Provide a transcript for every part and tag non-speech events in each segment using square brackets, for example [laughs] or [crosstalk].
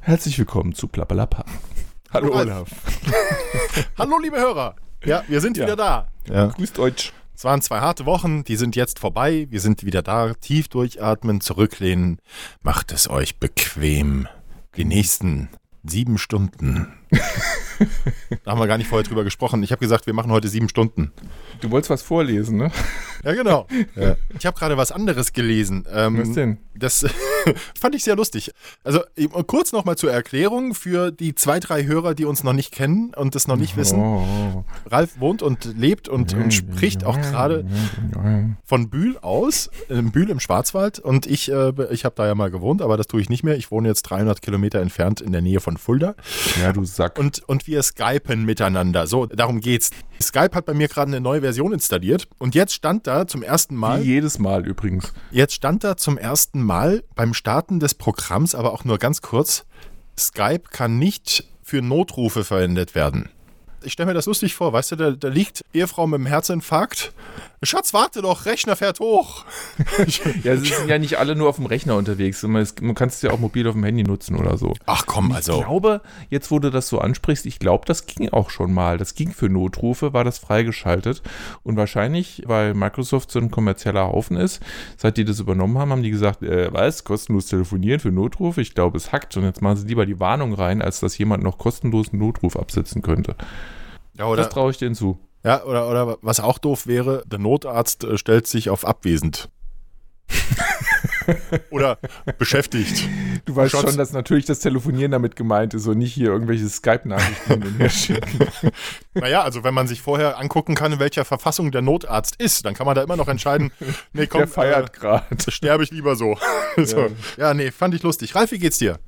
Herzlich willkommen zu Plappalappa. Hallo. Olaf. Hallo, liebe Hörer. Ja, wir sind Ja. wieder da. Ja. Grüßt euch. Es waren zwei harte Wochen, die sind jetzt vorbei. Wir sind wieder da. Tief durchatmen, zurücklehnen. Macht es euch bequem. Die nächsten sieben Stunden. [laughs] da haben wir gar nicht vorher drüber gesprochen. Ich habe gesagt, wir machen heute sieben Stunden. Du wolltest was vorlesen, ne? Ja, genau. [laughs] Ich habe gerade was anderes gelesen. Ähm, Was denn? Das [laughs] fand ich sehr lustig. Also kurz nochmal zur Erklärung für die zwei, drei Hörer, die uns noch nicht kennen und das noch nicht wissen. Oh. Ralf wohnt und lebt und, und spricht auch gerade von Bühl aus, in Bühl im Schwarzwald. Und ich, äh, ich habe da ja mal gewohnt, aber das tue ich nicht mehr. Ich wohne jetzt 300 Kilometer entfernt in der Nähe von Fulda. Ja, du Sack. Und, und wir skypen miteinander. So, darum geht's. Skype hat bei mir gerade eine neue Version installiert. Und jetzt stand da zum ersten Mal, Wie jedes Mal übrigens. jetzt stand da zum ersten Mal beim Starten des Programms, aber auch nur ganz kurz, Skype kann nicht für Notrufe verwendet werden. Ich stelle mir das lustig vor, weißt du, da, da liegt Ehefrau mit dem Herzinfarkt. Schatz, warte doch, Rechner fährt hoch. [laughs] Ja, es sind ja nicht alle nur auf dem Rechner unterwegs. Man kann es ja auch mobil auf dem Handy nutzen oder so. Ach komm, Ich also. glaube, jetzt wo du das so ansprichst, ich glaube, das ging auch schon mal. Das ging für Notrufe, war das freigeschaltet. Und wahrscheinlich, weil Microsoft so ein kommerzieller Haufen ist, seit die das übernommen haben, haben die gesagt, äh, was, kostenlos telefonieren für Notrufe? Ich glaube, es hackt. Und jetzt machen sie lieber die Warnung rein, als dass jemand noch kostenlos einen Notruf absetzen könnte. Ja, Das oder, traue ich denen zu. ja, oder, oder was auch doof wäre, der Notarzt äh, stellt sich auf abwesend. [laughs] oder beschäftigt. Du weißt Schatz. schon, dass natürlich das Telefonieren damit gemeint ist und nicht hier irgendwelche Skype-Nachrichten hin und her schicken. [laughs] Naja, also wenn man sich vorher angucken kann, in welcher Verfassung der Notarzt ist, dann kann man da immer noch entscheiden, [laughs] nee, komm, Der feiert gerade. äh, sterbe ich lieber so. so. Ja. nee, fand ich lustig. Ralf, wie geht's dir?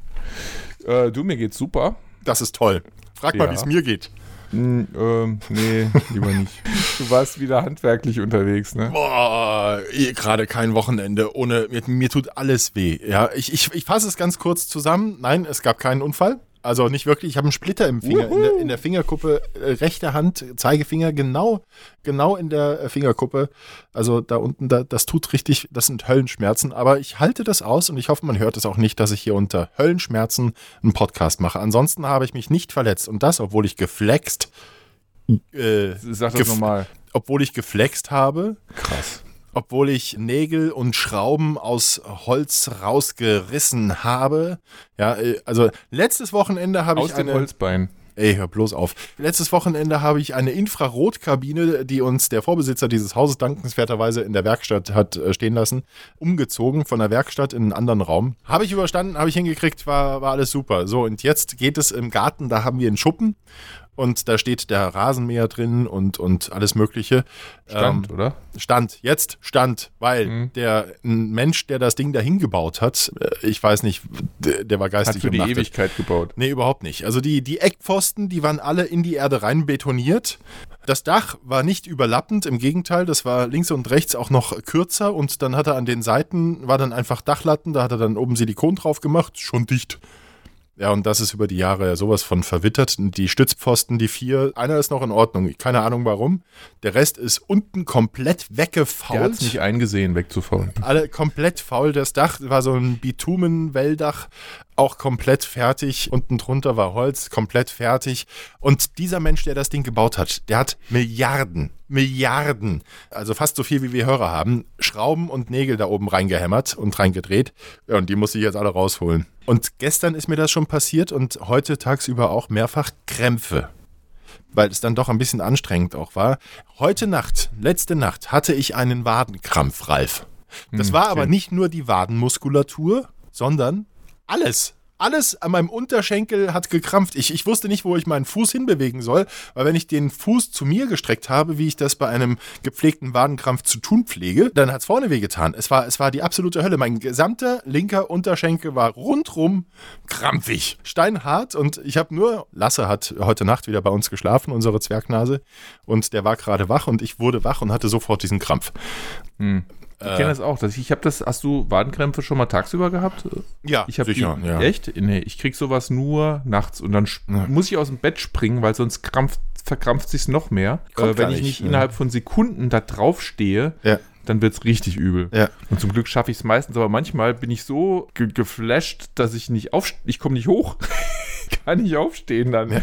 Äh, du, mir geht's super. Das ist toll. Frag mal, Ja. wie es mir geht. Hm, ähm, nee, lieber nicht. [laughs] Du warst wieder handwerklich unterwegs, ne? Boah, eh, gerade kein Wochenende ohne, mir, mir tut alles weh. Ja, ich, ich, ich fasse es ganz kurz zusammen. Nein, es gab keinen Unfall. Also nicht wirklich. Ich habe einen Splitter im Finger, in der, in der Fingerkuppe, äh, rechte Hand, Zeigefinger, genau, genau in der äh, Fingerkuppe. Also da unten, da, das tut richtig, das sind Höllenschmerzen. Aber ich halte das aus und ich hoffe, man hört es auch nicht, dass ich hier unter Höllenschmerzen einen Podcast mache. Ansonsten habe ich mich nicht verletzt. Und das, obwohl ich geflext, äh, Sag das Gef- nochmal. obwohl ich geflext habe Krass. Obwohl ich Nägel und Schrauben aus Holz rausgerissen habe. Ja, äh, also letztes Wochenende habe Aus ich dem eine. Holzbein. Ey, hör bloß auf. Letztes Wochenende habe ich eine Infrarotkabine, die uns der Vorbesitzer dieses Hauses dankenswerterweise in der Werkstatt hat äh, stehen lassen, umgezogen von der Werkstatt in einen anderen Raum. Habe ich überstanden, habe ich hingekriegt, war, war alles super. So, und jetzt geht es im Garten, da haben wir einen Schuppen und da steht der Rasenmäher drin und, und alles Mögliche. Stand, Ähm, oder? Stand, jetzt Stand, weil Mhm. der ein Mensch, der das Ding dahin gebaut hat, äh, ich weiß nicht, der, der war Hat geistig für die umnachtet. Ewigkeit gebaut. Nee, überhaupt nicht. Also die, die Eckpfosten, die waren alle in die Erde rein betoniert. Das Dach war nicht überlappend, im Gegenteil, das war links und rechts auch noch kürzer und dann hat er an den Seiten, war dann einfach Dachlatten, da hat er dann oben Silikon drauf gemacht, schon dicht. Ja, und das ist über die Jahre ja sowas von verwittert. Die Stützpfosten, die vier, einer ist noch in Ordnung, keine Ahnung warum. Der Rest ist unten komplett Der hat weggefault es nicht eingesehen, wegzufahren. alle komplett faul. Das Dach war so ein Bitumen-Welldach, auch komplett fertig. Unten drunter war Holz, komplett fertig. Und dieser Mensch, der das Ding gebaut hat, der hat Milliarden, Milliarden, also fast so viel wie wir Hörer haben, Schrauben und Nägel da oben reingehämmert und reingedreht. Ja, und die muss ich jetzt alle rausholen. Und gestern ist mir das schon passiert und heute tagsüber auch mehrfach Krämpfe weil es dann doch ein bisschen anstrengend auch war. Heute Nacht, letzte Nacht, hatte ich einen Wadenkrampf, Ralf. Das Hm, war aber okay. nicht nur die Wadenmuskulatur, sondern alles. Alles an meinem Unterschenkel hat gekrampft. Ich, ich wusste nicht, wo ich meinen Fuß hinbewegen soll, weil wenn ich den Fuß zu mir gestreckt habe, wie ich das bei einem gepflegten Wadenkrampf zu tun pflege, dann hat es vorne wehgetan. Es war, es war die absolute Hölle. Mein gesamter linker Unterschenkel war rundrum krampfig, steinhart und ich habe nur, Lasse hat heute Nacht wieder bei uns geschlafen, unsere Zwergnase, und der war gerade wach und ich wurde wach und hatte sofort diesen Krampf. Hm. Ich kenne das auch. Dass ich ich habe das, hast du Wadenkrämpfe schon mal tagsüber gehabt? Ja, ich sicher. die, ja. Echt? Nee, ich krieg sowas nur nachts und dann Ja. muss ich aus dem Bett springen, weil sonst krampft, verkrampft sich's noch mehr. Äh, wenn ich nicht, ja. innerhalb von Sekunden da drauf stehe, Ja. dann wird's richtig übel. Ja. Und zum Glück schaffe ich es meistens, aber manchmal bin ich so ge geflasht, dass ich nicht auf, ich komme nicht hoch, [laughs] kann nicht aufstehen dann. Ja.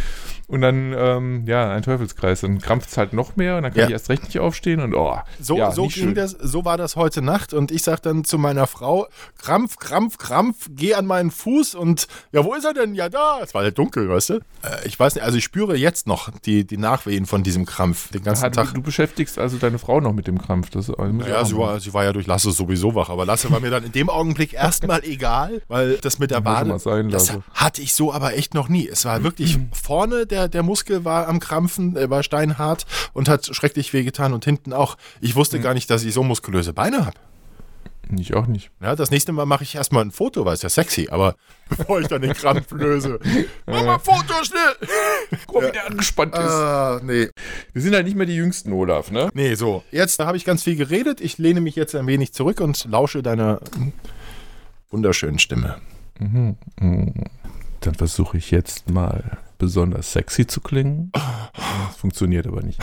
Und dann, ähm, ja, ein Teufelskreis. Dann krampft es halt noch mehr und dann kann Ja. ich erst recht nicht aufstehen und oh, So, ja, so ging das, so war das heute Nacht und ich sag dann zu meiner Frau, Krampf, Krampf, Krampf, geh an meinen Fuß und ja, wo ist er denn? Ja, da. Es war ja dunkel, weißt du? Äh, ich weiß nicht, also ich spüre jetzt noch die, die Nachwehen von diesem Krampf den ganzen Ah, Tag. du, du beschäftigst also deine Frau noch mit dem Krampf. Das, das ich Ja, sie war, sie war ja durch Lasse sowieso wach, aber Lasse war mir dann in dem Augenblick erstmal egal, weil das mit der Wade, das lassen. hatte ich so aber echt noch nie. Es war wirklich vorne, der, der Muskel war am Krampfen, er war steinhart und hat schrecklich wehgetan und hinten auch. Ich wusste gar nicht, dass ich so muskulöse Beine habe. Ich auch nicht. Ja, das nächste Mal mache ich erstmal ein Foto, weil es ja sexy, aber [laughs] bevor ich dann den Krampf löse. [laughs] Mach mal ein Foto, schnell! [laughs] Guck mal, wie der angespannt ist. Ah, nee. Wir sind halt nicht mehr die Jüngsten, Olaf, ne? Nee, so. Jetzt habe ich ganz viel geredet. Ich lehne mich jetzt ein wenig zurück und lausche deiner wunderschönen Stimme. Dann versuche ich jetzt mal besonders sexy zu klingen. Das funktioniert aber nicht.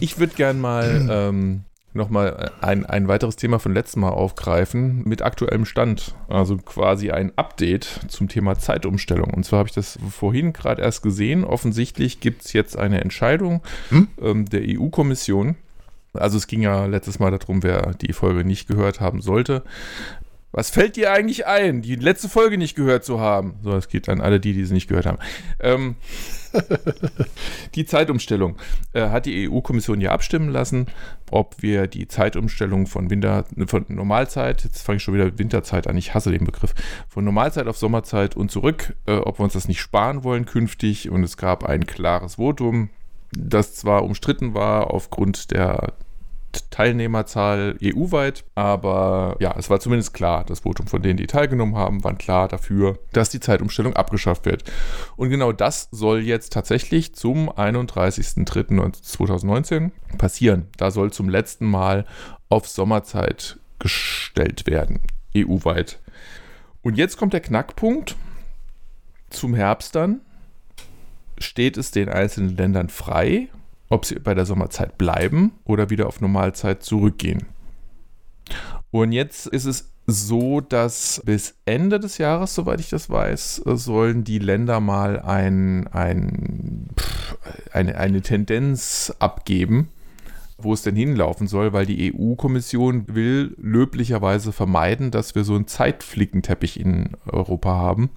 Ich würde gern mal ähm, nochmal ein, ein weiteres Thema von letztem Mal aufgreifen mit aktuellem Stand. Also quasi ein Update zum Thema Zeitumstellung. Und zwar habe ich das vorhin gerade erst gesehen. Offensichtlich gibt es jetzt eine Entscheidung Hm? ähm, der EU-Kommission. Also es ging ja letztes Mal darum, wer die Folge nicht gehört haben sollte. Was fällt dir eigentlich ein, die letzte Folge nicht gehört zu haben? So, es geht an alle die, die sie nicht gehört haben. Ähm, [laughs] die Zeitumstellung äh, hat die EU-Kommission ja abstimmen lassen, ob wir die Zeitumstellung von Winter, von Normalzeit, jetzt fange ich schon wieder mit Winterzeit an, ich hasse den Begriff, von Normalzeit auf Sommerzeit und zurück, äh, ob wir uns das nicht sparen wollen künftig. Und es gab ein klares Votum, das zwar umstritten war aufgrund der Teilnehmerzahl EU-weit, aber ja, es war zumindest klar, das Votum von denen, die teilgenommen haben, waren klar dafür, dass die Zeitumstellung abgeschafft wird. Und genau das soll jetzt tatsächlich zum 31.03.2019 passieren. Da soll zum letzten Mal auf Sommerzeit gestellt werden, EU-weit. Und jetzt kommt der Knackpunkt. Zum Herbst dann steht es den einzelnen Ländern frei, ob sie bei der Sommerzeit bleiben oder wieder auf Normalzeit zurückgehen. Und jetzt ist es so, dass bis Ende des Jahres, soweit ich das weiß, sollen die Länder mal ein, ein, pff, eine, eine Tendenz abgeben, wo es denn hinlaufen soll, weil die EU-Kommission will löblicherweise vermeiden, dass wir so einen Zeitflickenteppich in Europa haben.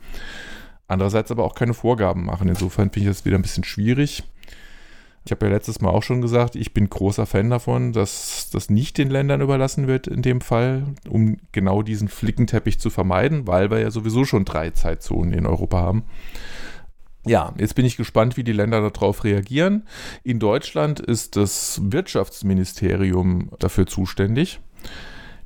Andererseits aber auch keine Vorgaben machen. Insofern finde ich das wieder ein bisschen schwierig. Ich habe ja letztes Mal auch schon gesagt, ich bin großer Fan davon, dass das nicht den Ländern überlassen wird in dem Fall, um genau diesen Flickenteppich zu vermeiden, weil wir ja sowieso schon drei Zeitzonen in Europa haben. Ja, jetzt bin ich gespannt, wie die Länder darauf reagieren. In Deutschland ist das Wirtschaftsministerium dafür zuständig.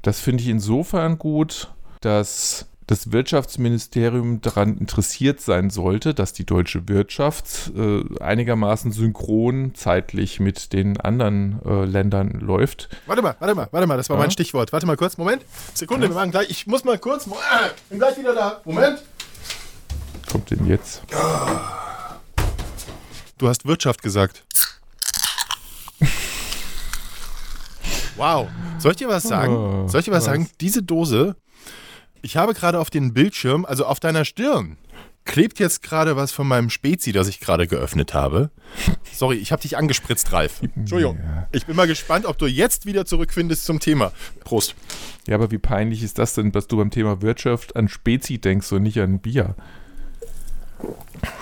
Das finde ich insofern gut, dass das Wirtschaftsministerium daran interessiert sein sollte, dass die deutsche Wirtschaft äh, einigermaßen synchron zeitlich mit den anderen äh, Ländern läuft. Warte mal, warte mal, warte mal, das war Ja? mein Stichwort. Warte mal kurz, Moment. Sekunde, wir machen gleich. Ich muss mal kurz. Äh, bin gleich wieder da. Moment. Kommt denn jetzt? Du hast Wirtschaft gesagt. [laughs] Wow. Soll ich dir was sagen? Oh, Soll ich dir was? sagen? Diese Dose, ich habe gerade auf den Bildschirm, also auf deiner Stirn, klebt jetzt gerade was von meinem Spezi, das ich gerade geöffnet habe. Sorry, ich habe dich angespritzt, Ralf. Entschuldigung. Ja. Ich bin mal gespannt, ob du jetzt wieder zurückfindest zum Thema. Prost. Ja, aber wie peinlich ist das denn, dass du beim Thema Wirtschaft an Spezi denkst und nicht an Bier?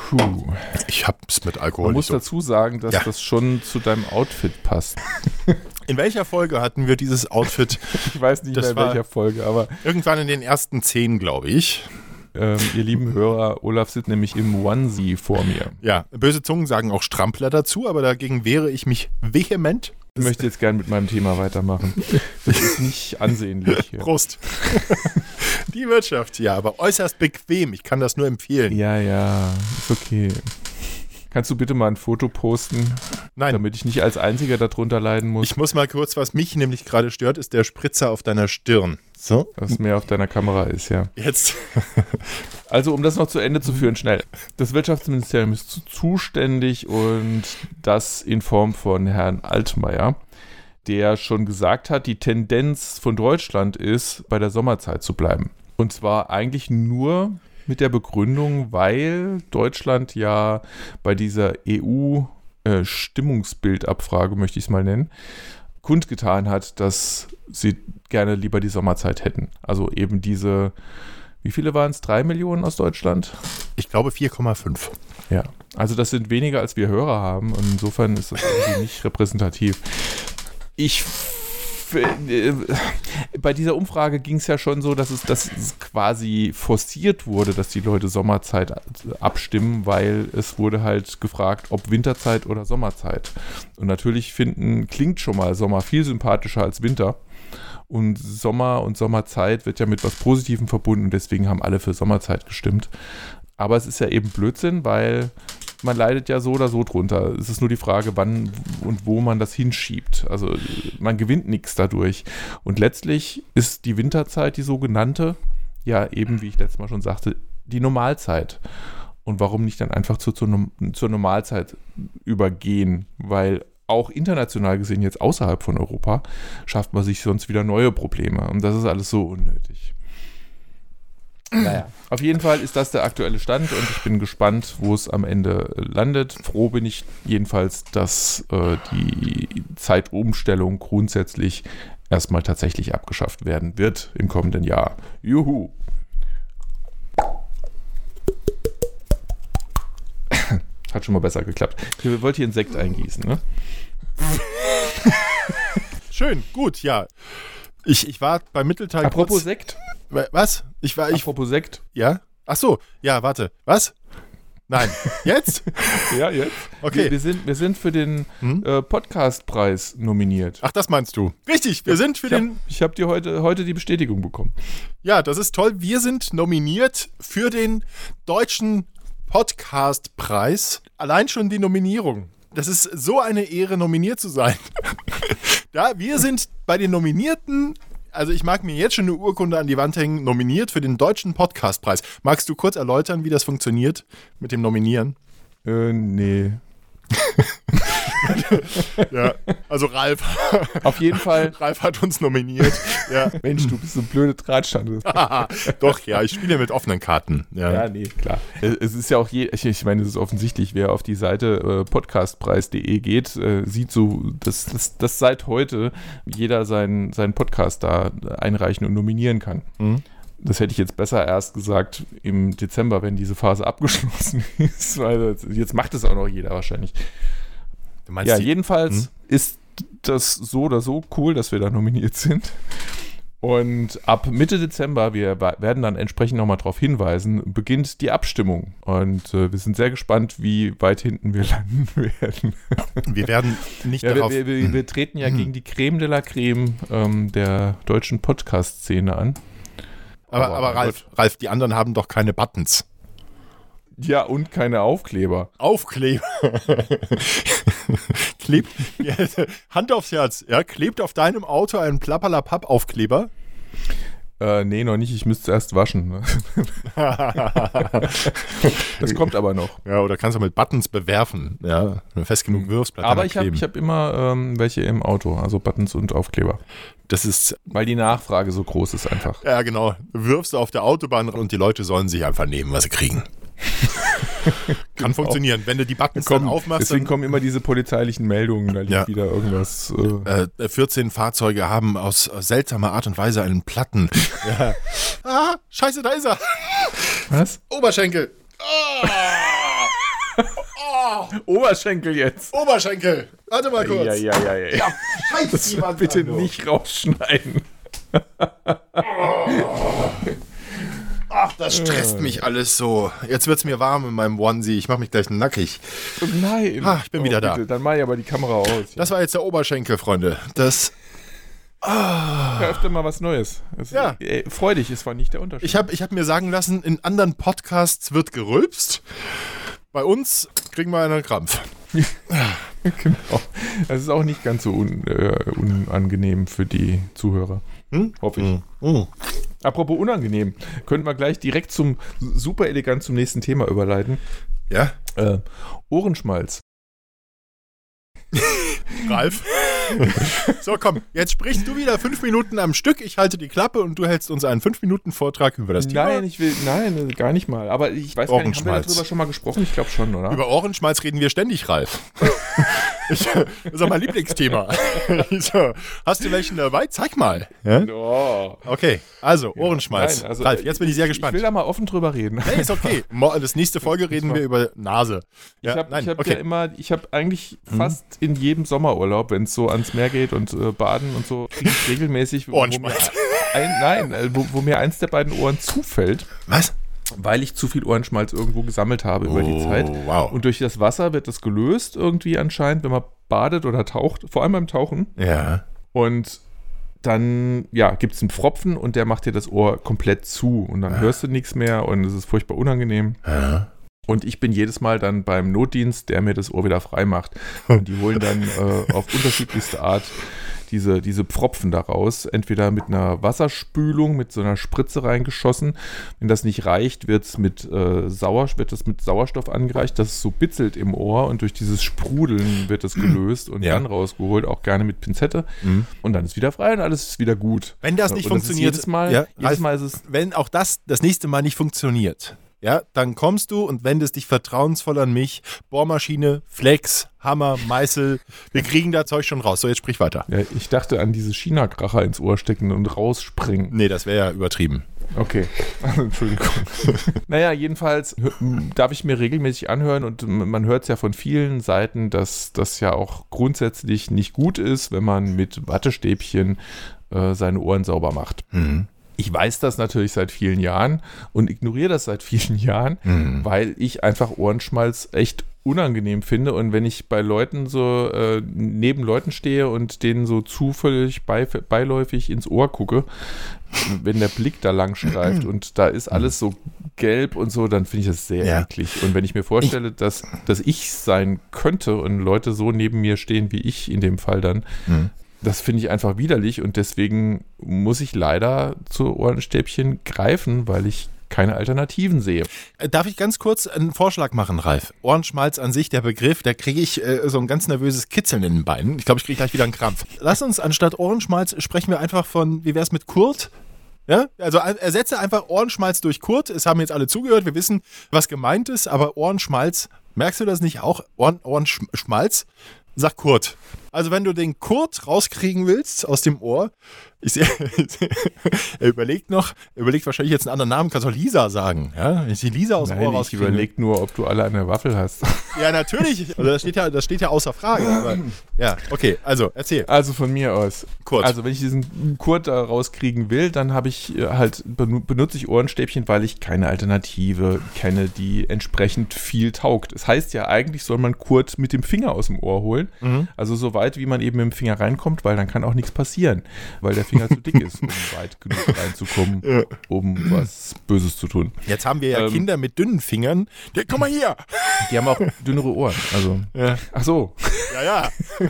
Puh. Ich hab's mit Man Alkohol muss nicht so. dazu sagen, dass Ja. das schon zu deinem Outfit passt. [laughs] In welcher Folge hatten wir dieses Outfit? [laughs] Ich weiß nicht Das mehr in welcher Folge, aber Irgendwann in den ersten zehn, glaube ich. ähm, ihr lieben Hörer, Olaf sitzt nämlich im Onesie vor mir. Ja, böse Zungen sagen auch Strampler dazu, aber dagegen wehre ich mich vehement. Ich möchte jetzt gern mit meinem Thema weitermachen. Das ist nicht ansehnlich. Hier. Prost. [laughs] Die Wirtschaft, ja, aber äußerst bequem. Ich kann das nur empfehlen. Ja, ja, ist okay. Kannst du bitte mal ein Foto posten, Nein, damit ich nicht als Einziger darunter leiden muss, ich muss mal kurz, was mich nämlich gerade stört, ist der Spritzer auf deiner Stirn. So, was mehr auf deiner Kamera ist, ja. jetzt. [laughs] Also, um das noch zu Ende zu führen, schnell. Das Wirtschaftsministerium ist zu- zuständig und das in Form von Herrn Altmaier, der schon gesagt hat, die Tendenz von Deutschland ist, bei der Sommerzeit zu bleiben. Und zwar eigentlich nur mit der Begründung, weil Deutschland ja bei dieser EU-Stimmungsbildabfrage, möchte ich es mal nennen, kundgetan hat, dass sie gerne lieber die Sommerzeit hätten. Also eben diese, wie viele waren es? Drei Millionen aus Deutschland? Ich glaube 4,5. Ja. Also das sind weniger, als wir Hörer haben. Und insofern ist das irgendwie nicht repräsentativ. Ich äh, bei dieser Umfrage ging es ja schon so, dass es, dass es quasi forciert wurde, dass die Leute Sommerzeit abstimmen, weil es wurde halt gefragt, ob Winterzeit oder Sommerzeit. Und natürlich finden, klingt schon mal Sommer viel sympathischer als Winter. Und Sommer und Sommerzeit wird ja mit was Positivem verbunden und deswegen haben alle für Sommerzeit gestimmt. Aber es ist ja eben Blödsinn, weil man leidet ja so oder so drunter. Es ist nur die Frage, wann und wo man das hinschiebt. Also man gewinnt nichts dadurch. Und letztlich ist die Winterzeit, die sogenannte, ja eben, wie ich letztes Mal schon sagte, die Normalzeit. Und warum nicht dann einfach zu, zur, Nom- zur Normalzeit übergehen? Weil auch international gesehen, jetzt außerhalb von Europa, schafft man sich sonst wieder neue Probleme. Und das ist alles so unnötig. Naja, auf jeden Fall ist das der aktuelle Stand und ich bin gespannt, wo es am Ende landet. Froh bin ich jedenfalls, dass äh, die Zeitumstellung grundsätzlich erstmal tatsächlich abgeschafft werden wird im kommenden Jahr. Juhu! [laughs] Hat schon mal besser geklappt. Ich wollte hier einen Sekt eingießen, ne? Schön, gut, ja. Ich, ich war bei Mittelteil. Apropos kurz, Sekt. Was? Ich war. Ich, Apropos Sekt. ja? Ach so, ja, warte. Was? Nein. [laughs] Jetzt? Ja, jetzt. Okay. Wir, wir, sind, wir sind für den Hm? äh, Podcastpreis nominiert. Ach, das meinst du. Richtig, wir sind für Ich habe den. hab dir heute, heute die Bestätigung bekommen. Ja, das ist toll. Wir sind nominiert für den deutschen Podcastpreis. Allein schon die Nominierung. Das ist so eine Ehre, nominiert zu sein. [laughs] ja, wir sind bei den Nominierten. Also ich mag mir jetzt schon eine Urkunde an die Wand hängen, nominiert für den deutschen Podcastpreis. Magst du kurz erläutern, wie das funktioniert mit dem Nominieren? Äh, nee. [laughs] [laughs] Ja, also Ralf, [laughs] Auf jeden Fall. Ralf hat uns nominiert. Ja. [laughs] Mensch, du bist so blöde Drahtstande. Doch, ja, ich spiele mit offenen Karten. Ja. Ja, nee, klar. Es ist ja auch je, ich- ich meine, es ist offensichtlich, wer auf die Seite äh, podcastpreis.de geht, äh, sieht so, dass, dass, dass seit heute jeder seinen, seinen Podcast da einreichen und nominieren kann. Mhm. Das hätte ich jetzt besser erst gesagt im Dezember, wenn diese Phase abgeschlossen ist, weil jetzt macht es auch noch jeder wahrscheinlich. Ja, jedenfalls Hm? ist das so oder so cool, dass wir da nominiert sind. Und ab Mitte Dezember, wir werden dann entsprechend nochmal darauf hinweisen, beginnt die Abstimmung. Und äh, wir sind sehr gespannt, wie weit hinten wir [laughs] landen werden. wir werden nicht Ja, darauf. wir, wir, wir treten ja gegen die Creme de la Creme ähm, der deutschen Podcast-Szene an. aber, aber- aber Ralf, Ralf, die anderen haben doch keine Buttons. Ja, und keine Aufkleber. Aufkleber. [laughs] klebt, ja, Hand aufs Herz, ja, klebt auf deinem Auto ein Plappalapapp-Aufkleber. Äh, nee, noch nicht. Ich müsste erst waschen. ne? [laughs] Das kommt aber noch. Ja, oder kannst du mit Buttons bewerfen, ja, wenn du fest genug wirfst, bleibt Aber ich habe hab immer ähm, welche im Auto, also Buttons und Aufkleber. Das ist, Weil die Nachfrage so groß ist einfach. ja genau, wirfst du auf der Autobahn und die Leute sollen sich einfach nehmen, was sie kriegen. [laughs] Kann funktionieren. Wenn du die Buttons dann Kommen, aufmachst, deswegen dann, kommen immer diese polizeilichen Meldungen, da liegt Ja. wieder irgendwas. Äh, äh, 14 Fahrzeuge haben aus seltsamer Art und Weise einen Platten. [laughs] Ja. Ah, scheiße, da ist er. was? Oberschenkel. [laughs] Oberschenkel jetzt. Oberschenkel. Warte mal kurz. Ja, ja, ja, ja. ja. Scheiße, Das bitte nicht rausschneiden. Ach, das stresst mich alles so. Jetzt wird's mir warm in meinem Onesie. Ich mach mich gleich nackig. Nein. Ah, ich bin wieder da. bitte, Dann mach ich aber die Kamera aus. Das war jetzt der Oberschenkel, Freunde. Das. ja öfter mal was Neues. Es, Ja. Ey, freu dich, es war nicht der Unterschied. Ich habe ich hab mir sagen lassen, in anderen Podcasts wird gerülpst. Bei uns kriegen wir einen Krampf. [laughs] genau. Das ist auch nicht ganz so un, äh, unangenehm für die Zuhörer. Hm? Hoffe ich. Mm. Apropos unangenehm, könnten wir gleich direkt zum super elegant zum nächsten Thema überleiten. Ja, Äh, Ohrenschmalz. Ralf. [laughs] so, komm, jetzt sprichst du wieder fünf Minuten am Stück. Ich halte die Klappe und du hältst uns einen fünf Minuten Vortrag über das Thema. Nein, ich will, nein, gar nicht mal. Aber ich weiß gar nicht, haben wir darüber schon mal gesprochen? Ich glaube schon, oder? Über Ohrenschmalz reden wir ständig, Ralf. [laughs] ich, das ist auch mein Lieblingsthema. [laughs] so, hast du welchen dabei? Zeig mal. Oh. Okay, also Ohrenschmalz. Nein, also, Ralf, jetzt bin ich sehr Ich gespannt. will da mal offen drüber reden. Nee, ist okay. [laughs] Das nächste Folge reden wir über Nase. Ja, ich habe hab okay. Mhm. ja immer, ich habe eigentlich fast in jedem Sommerurlaub, wenn es so ans Meer geht und äh, baden und so, ich regelmäßig, wo, wo, mir Ohrenschmalz. ein, nein, äh, wo, wo mir eins der beiden Ohren zufällt, Was? Weil ich zu viel Ohrenschmalz irgendwo gesammelt habe über die Oh, Zeit. wow. Und durch das Wasser wird das gelöst irgendwie anscheinend, wenn man badet oder taucht, vor allem beim Tauchen. Ja. Und dann, ja, gibt es einen Pfropfen und der macht dir das Ohr komplett zu und dann hörst du nichts mehr und es ist furchtbar unangenehm. ja. Und ich bin jedes Mal dann beim Notdienst, der mir das Ohr wieder frei macht. Und die holen dann [laughs] äh, auf unterschiedlichste Art diese, diese Pfropfen daraus. Entweder mit einer Wasserspülung, mit so einer Spritze reingeschossen. Wenn das nicht reicht, wird's mit, äh, Sauer, wird das mit Sauerstoff angereicht, dass es so bitzelt im Ohr und durch dieses Sprudeln wird es gelöst und Ja. dann rausgeholt, auch gerne mit Pinzette. Mhm. Und dann ist wieder frei und alles ist wieder gut. Wenn das nicht Und ist funktioniert, jedes Mal, ja, jedes Ralf, Mal ist es wenn auch das das nächste Mal nicht funktioniert, ja, dann kommst du und wendest dich vertrauensvoll an mich. Bohrmaschine, Flex, Hammer, Meißel. Wir kriegen das Zeug schon raus. So, jetzt sprich weiter. Ja, ich dachte an diese China-Kracher ins Ohr stecken und rausspringen. Nee, das wäre ja übertrieben. Okay, [laughs] Entschuldigung. naja, jedenfalls darf ich mir regelmäßig anhören und man hört es ja von vielen Seiten, dass das ja auch grundsätzlich nicht gut ist, wenn man mit Wattestäbchen äh, seine Ohren sauber macht. Mhm. Ich weiß das natürlich seit vielen Jahren und ignoriere das seit [laughs] vielen Jahren, Mhm. weil ich einfach Ohrenschmalz echt unangenehm finde und wenn ich bei Leuten so äh, neben Leuten stehe und denen so zufällig bei, beiläufig ins Ohr gucke, wenn der Blick da lang streift [clears throat] und da ist alles so gelb und so, dann finde ich das sehr Ja. eklig. Und wenn ich mir vorstelle, dass, dass ich sein könnte und Leute so neben mir stehen wie ich in dem Fall dann, Mhm. Das finde ich einfach widerlich und deswegen muss ich leider zu Ohrenstäbchen greifen, weil ich keine Alternativen sehe. Äh, Darf ich ganz kurz einen Vorschlag machen, Ralf? Ohrenschmalz an sich, der Begriff, da kriege ich äh, so ein ganz nervöses Kitzeln in den Beinen. Ich glaube, ich kriege gleich wieder einen Krampf. Lass uns anstatt Ohrenschmalz sprechen wir einfach von, wie wär's mit Kurt? Ja, also äh, ersetze einfach Ohrenschmalz durch Kurt. Es haben jetzt alle zugehört, wir wissen, was gemeint ist, aber Ohrenschmalz, merkst du das nicht auch? Ohren, Ohrenschmalz? Sag Kurt. Also wenn du den Kurt rauskriegen willst aus dem Ohr, ich sehe, [laughs] er überlegt noch, er überlegt wahrscheinlich jetzt einen anderen Namen, kannst du Lisa sagen, ja? Wenn ich die Lisa aus dem Ohr Nein, ich rauskriegen will. überlege nur, ob du alle der Waffel hast. [laughs] Ja, natürlich. Also das steht ja, das steht ja außer Frage. Aber, ja, okay, also erzähl. Also von mir aus. Kurt. Also wenn ich diesen Kurt da rauskriegen will, dann habe ich äh, halt benu- benutze ich Ohrenstäbchen, weil ich keine Alternative kenne, die entsprechend viel taugt. Es heißt ja eigentlich soll man Kurt mit dem Finger aus dem Ohr holen. Mhm. Also so weit, wie man eben mit dem Finger reinkommt, weil dann kann auch nichts passieren, weil der Finger zu dick ist, um [laughs] weit genug reinzukommen, Ja. um was Böses zu tun. Jetzt haben wir ja Ähm. Kinder mit dünnen Fingern. Der, komm mal hier. [laughs] Die haben auch dünnere Ohren. Also, Ja, ach so, ja. ja. [laughs]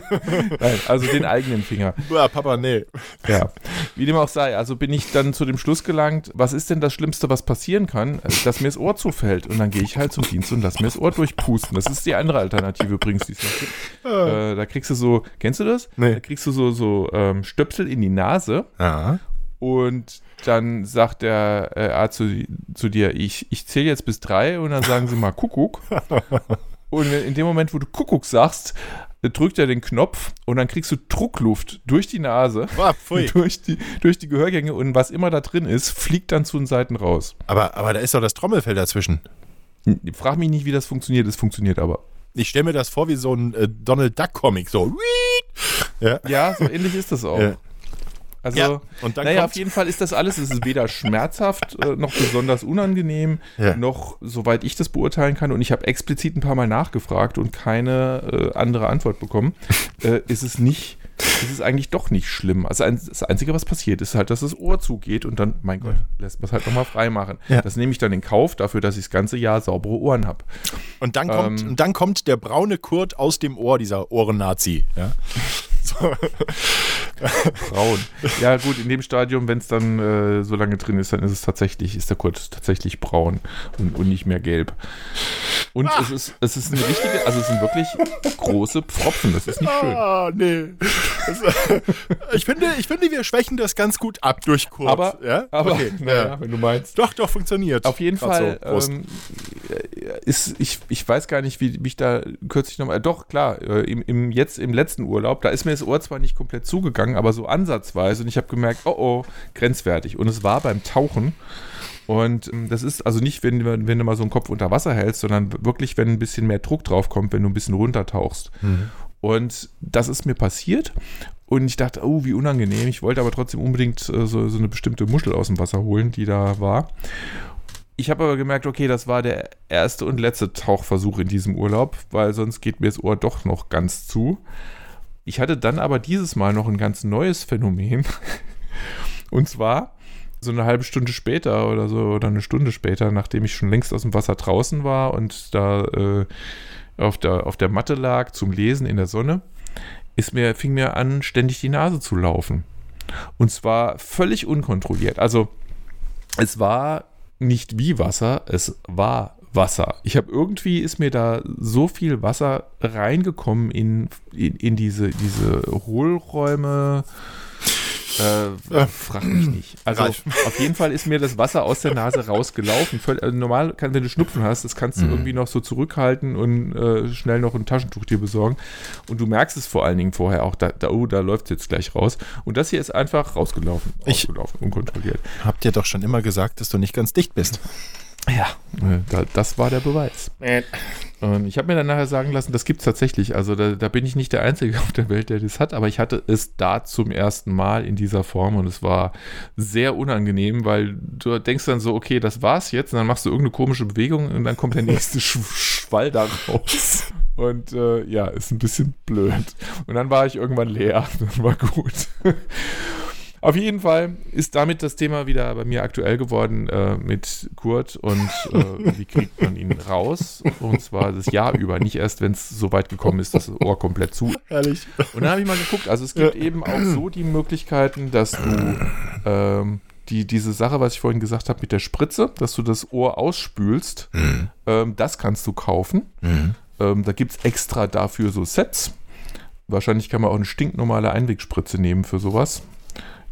nein, also den eigenen Finger. Ja, Papa, nee. Ja, wie dem auch sei. Also bin ich dann zu dem Schluss gelangt, was ist denn das Schlimmste, was passieren kann? Äh, Dass mir das Ohr zufällt. Und dann gehe ich halt zum Dienst und lass mir das Ohr durchpusten. Das ist die andere Alternative übrigens, die es noch gibt. Äh, da kriegst du so, kennst du das? Nee. Da kriegst du so, so ähm, Stöpsel in die Nase Ja. und dann sagt der äh, Arzt zu, zu dir, ich, ich zähle jetzt bis drei und dann sagen sie mal Kuckuck. [laughs] Und in dem Moment, wo du Kuckuck sagst, drückt er den Knopf und dann kriegst du Druckluft durch die Nase Boah, [laughs] durch die, durch die Gehörgänge und was immer da drin ist, fliegt dann zu den Seiten raus. Aber, aber da ist doch das Trommelfell dazwischen. Frag mich nicht, wie das funktioniert, es funktioniert aber. Ich stelle mir das vor wie so ein äh, Donald Duck Comic, so. Ja. Ja, so ähnlich ist das auch. Ja. Also, Ja, und dann naja, auf jeden Fall ist das alles, es ist weder schmerzhaft äh, noch besonders unangenehm, Ja. noch soweit ich das beurteilen kann. Und ich habe explizit ein paar Mal nachgefragt und keine äh, andere Antwort bekommen. äh, ist es nicht, ist es eigentlich doch nicht schlimm. Also das Einzige, was passiert, ist halt, dass das Ohr zugeht und dann, mein Gott, lässt man es halt nochmal frei machen. Ja. Das nehme ich dann in Kauf dafür, dass ich das ganze Jahr saubere Ohren habe. Und dann kommt, Ähm. und dann kommt der braune Kurt aus dem Ohr, dieser Ohrennazi. Ja? [laughs] So. Braun. ja, gut, in dem Stadium, wenn es dann äh, so lange drin ist, dann ist es tatsächlich, ist der Kurt tatsächlich braun und, und nicht mehr gelb. Und es ist, es ist eine richtige, also es sind wirklich große Pfropfen, das ist nicht schön. Ah, nee. Das, ich, finde, ich finde, wir schwächen das ganz gut ab durch Kurt. Aber, ja? aber okay, naja, ja. wenn du meinst. Doch, doch, funktioniert. Auf jeden Fall so. Ähm, ist, ich, ich weiß gar nicht, wie mich da kürzlich nochmal, doch klar, äh, im, im, jetzt im letzten Urlaub, da ist mir das Ohr zwar nicht komplett zugegangen, aber so ansatzweise und ich habe gemerkt, oh oh, grenzwertig. Und es war beim Tauchen und ähm, das ist also nicht, wenn, du- wenn du mal so einen Kopf unter Wasser hältst, sondern wirklich, wenn ein bisschen mehr Druck drauf kommt, wenn du ein bisschen runtertauchst. Und das ist mir passiert. Und ich dachte, oh, wie unangenehm. Ich wollte aber trotzdem unbedingt äh, so, so eine bestimmte Muschel aus dem Wasser holen, die da war. Ich habe aber gemerkt, okay, das war der erste und letzte Tauchversuch in diesem Urlaub, weil sonst geht mir das Ohr doch noch ganz zu. Ich hatte dann aber dieses Mal noch ein ganz neues Phänomen. [laughs] Und zwar so eine halbe Stunde später oder so, oder eine Stunde später, nachdem ich schon längst aus dem Wasser draußen war und da äh, auf, der, auf der Matte lag zum Lesen in der Sonne, ist mir, fing mir an, ständig die Nase zu laufen. Und zwar völlig unkontrolliert. Also es war nicht wie Wasser, es war Wasser. Ich habe irgendwie ist mir da so viel Wasser reingekommen in, in, in diese, diese Hohlräume. Äh, frag mich nicht. Also Ralf. auf jeden Fall ist mir das Wasser aus der Nase rausgelaufen. Völl- Also normal, kann, wenn du Schnupfen hast, das kannst du irgendwie noch so zurückhalten und äh, schnell noch ein Taschentuch dir besorgen. Und du merkst es vor allen Dingen vorher auch, da, da, oh, da läuft es jetzt gleich raus. Und das hier ist einfach rausgelaufen. Ich- Rausgelaufen, unkontrolliert. Hab dir doch schon immer gesagt, dass du nicht ganz dicht bist. Ja, äh, da, das war der Beweis. Und ich habe mir dann nachher sagen lassen, das gibt es tatsächlich. Also da, da bin ich nicht der Einzige [laughs] auf der Welt, der das hat, aber ich hatte es da zum ersten Mal in dieser Form und es war sehr unangenehm, weil du denkst dann so, okay, das war's jetzt und dann machst du irgendeine komische Bewegung und dann kommt der nächste [laughs] Sch Schwall da raus. Und äh, ja, ist ein bisschen blöd. Und dann war ich irgendwann leer. [laughs] Das war gut. Auf jeden Fall ist damit das Thema wieder bei mir aktuell geworden äh, mit Kurt und äh, [laughs] wie kriegt man ihn raus? Und zwar das Jahr über, nicht erst, wenn es so weit gekommen ist, dass das Ohr komplett zu. Herrlich. Und dann habe ich mal geguckt, also es gibt eben auch so die Möglichkeiten, dass du ähm, die, diese Sache, was ich vorhin gesagt habe mit der Spritze, dass du das Ohr ausspülst, ähm, das kannst du kaufen. Ähm, da gibt es extra dafür so Sets. Wahrscheinlich kann man auch eine stinknormale Einwegspritze nehmen für sowas.